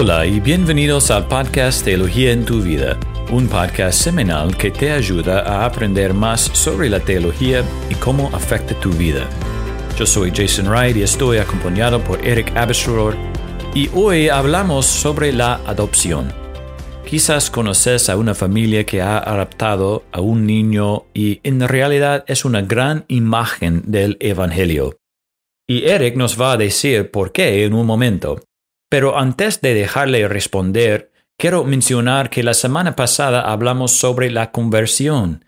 Hola y bienvenidos al podcast Teología en tu vida, un podcast semanal que te ayuda a aprender más sobre la teología y cómo afecta tu vida. Yo soy Jason Wright y estoy acompañado por Eric Abestroer y hoy hablamos sobre la adopción. Quizás conoces a una familia que ha adoptado a un niño y en realidad es una gran imagen del Evangelio. Y Eric nos va a decir por qué en un momento. Pero antes de dejarle responder, quiero mencionar que la semana pasada hablamos sobre la conversión.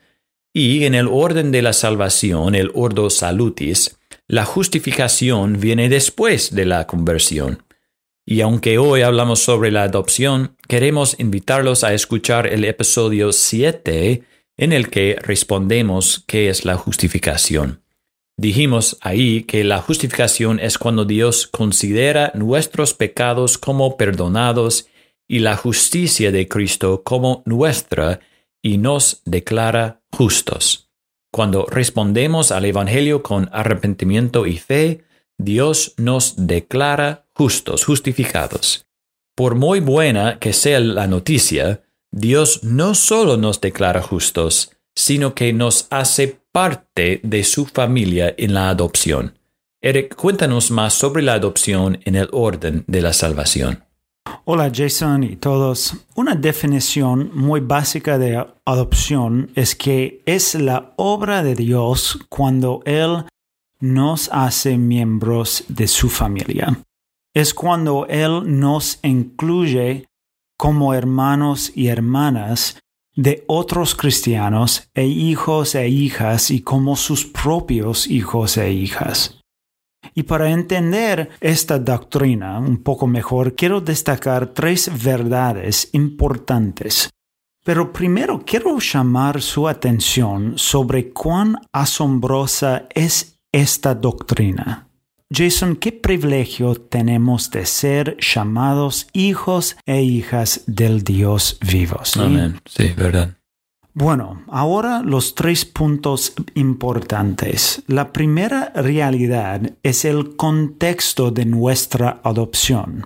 Y en el orden de la salvación, el ordo salutis, la justificación viene después de la conversión. Y aunque hoy hablamos sobre la adopción, queremos invitarlos a escuchar el episodio 7 en el que respondemos qué es la justificación. Dijimos ahí que la justificación es cuando Dios considera nuestros pecados como perdonados y la justicia de Cristo como nuestra y nos declara justos. Cuando respondemos al Evangelio con arrepentimiento y fe, Dios nos declara justos, justificados. Por muy buena que sea la noticia, Dios no solo nos declara justos, sino que nos hace parte de su familia en la adopción. Eric, cuéntanos más sobre la adopción en el orden de la salvación. Hola Jason y todos. Una definición muy básica de adopción es que es la obra de Dios cuando Él nos hace miembros de su familia. Es cuando Él nos incluye como hermanos y hermanas de otros cristianos e hijos e hijas y como sus propios hijos e hijas. Y para entender esta doctrina un poco mejor, quiero destacar tres verdades importantes. Pero primero quiero llamar su atención sobre cuán asombrosa es esta doctrina. Jason, ¿qué privilegio tenemos de ser llamados hijos e hijas del Dios vivo? Amén. Sí, verdad. Bueno, ahora los tres puntos importantes. La primera realidad es el contexto de nuestra adopción.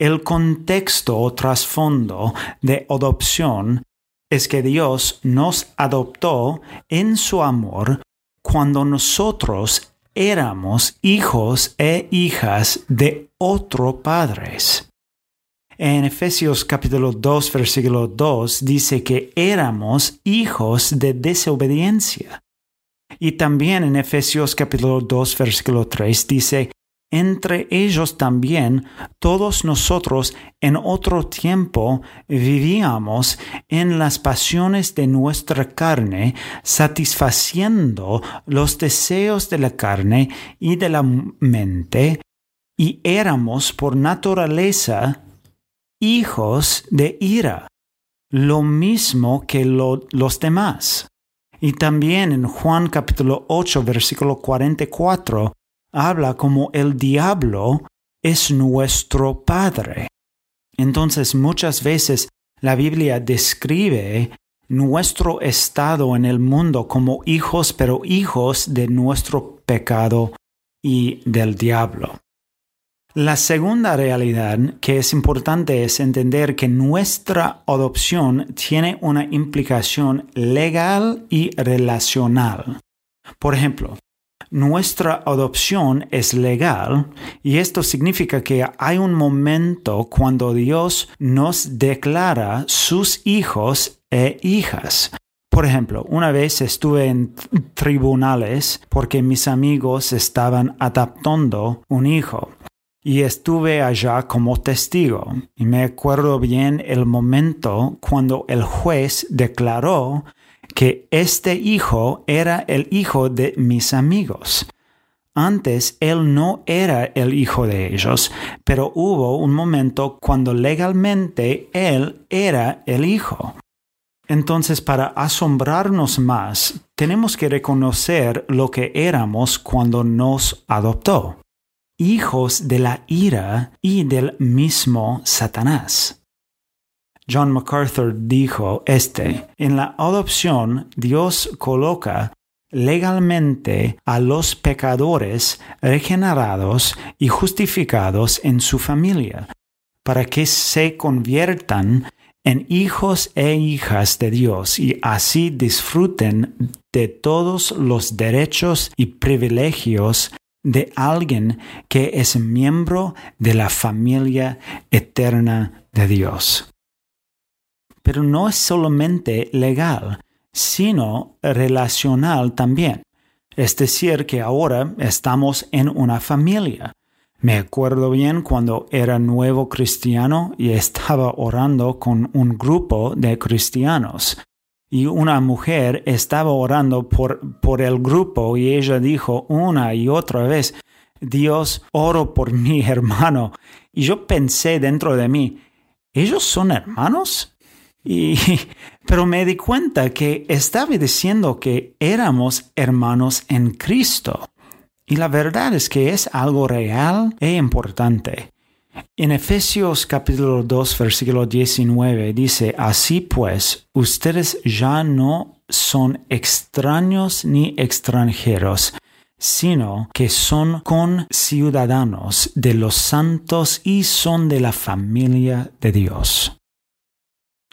El contexto o trasfondo de adopción es que Dios nos adoptó en su amor cuando nosotros éramos hijos e hijas de otro padres. En Efesios capítulo 2 versículo 2 dice que éramos hijos de desobediencia. Y también en Efesios capítulo 2 versículo 3 dice entre ellos también todos nosotros en otro tiempo vivíamos en las pasiones de nuestra carne, satisfaciendo los deseos de la carne y de la mente, y éramos por naturaleza hijos de ira, lo mismo que los demás. Y también en Juan capítulo 8 versículo 44 habla como el diablo es nuestro Padre. Entonces muchas veces la Biblia describe nuestro estado en el mundo como hijos, pero hijos de nuestro pecado y del diablo. La segunda realidad que es importante es entender que nuestra adopción tiene una implicación legal y relacional. Por ejemplo, nuestra adopción es legal y esto significa que hay un momento cuando Dios nos declara sus hijos e hijas. Por ejemplo, una vez estuve en tribunales porque mis amigos estaban adoptando un hijo y estuve allá como testigo. Y me acuerdo bien el momento cuando el juez declaró que este hijo era el hijo de mis amigos. Antes él no era el hijo de ellos, pero hubo un momento cuando legalmente él era el hijo. Entonces, para asombrarnos más, tenemos que reconocer lo que éramos cuando nos adoptó, hijos de la ira y del mismo Satanás. John MacArthur dijo este, en la adopción Dios coloca legalmente a los pecadores regenerados y justificados en su familia, para que se conviertan en hijos e hijas de Dios y así disfruten de todos los derechos y privilegios de alguien que es miembro de la familia eterna de Dios. Pero no es solamente legal, sino relacional también. Es decir, que ahora estamos en una familia. Me acuerdo bien cuando era nuevo cristiano y estaba orando con un grupo de cristianos. Y una mujer estaba orando por, por el grupo y ella dijo una y otra vez, Dios, oro por mi hermano. Y yo pensé dentro de mí, ¿ellos son hermanos? Y, pero me di cuenta que estaba diciendo que éramos hermanos en Cristo. Y la verdad es que es algo real e importante. En Efesios capítulo 2 versículo 19 dice, Así pues, ustedes ya no son extraños ni extranjeros, sino que son conciudadanos de los santos y son de la familia de Dios.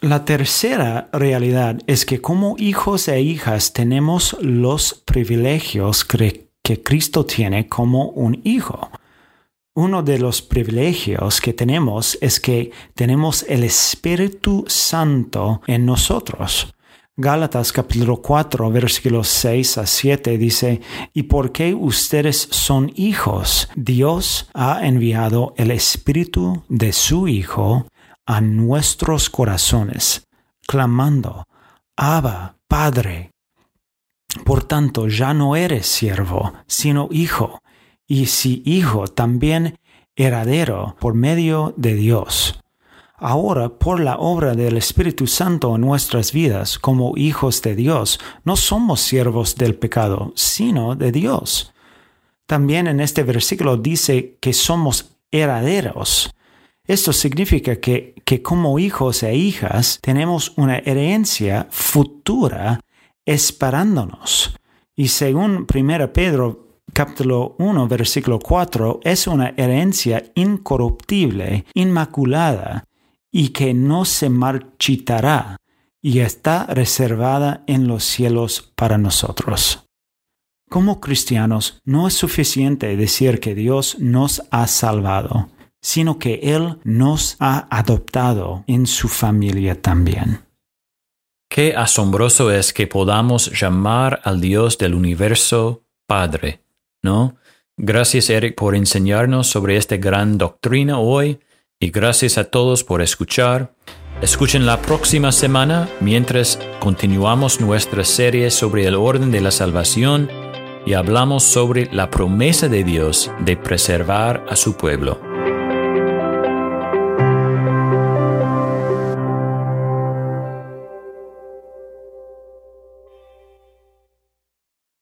La tercera realidad es que como hijos e hijas tenemos los privilegios que Cristo tiene como un hijo. Uno de los privilegios que tenemos es que tenemos el Espíritu Santo en nosotros. Gálatas capítulo 4 versículos 6 a 7 dice, Y porque ustedes son hijos, Dios ha enviado el Espíritu de su Hijo a nuestros corazones, clamando, Abba, Padre. Por tanto, ya no eres siervo, sino hijo, y si hijo, también heredero por medio de Dios. Ahora, por la obra del Espíritu Santo en nuestras vidas, como hijos de Dios, no somos siervos del pecado, sino de Dios. También en este versículo dice que somos herederos. Esto significa que, que como hijos e hijas tenemos una herencia futura esperándonos. Y según 1 Pedro capítulo 1 versículo 4, es una herencia incorruptible, inmaculada, y que no se marchitará, y está reservada en los cielos para nosotros. Como cristianos, no es suficiente decir que Dios nos ha salvado, sino que Él nos ha adoptado en su familia también. Qué asombroso es que podamos llamar al Dios del universo Padre, ¿no? Gracias Eric por enseñarnos sobre esta gran doctrina hoy y gracias a todos por escuchar. Escuchen la próxima semana mientras continuamos nuestra serie sobre el orden de la salvación y hablamos sobre la promesa de Dios de preservar a su pueblo.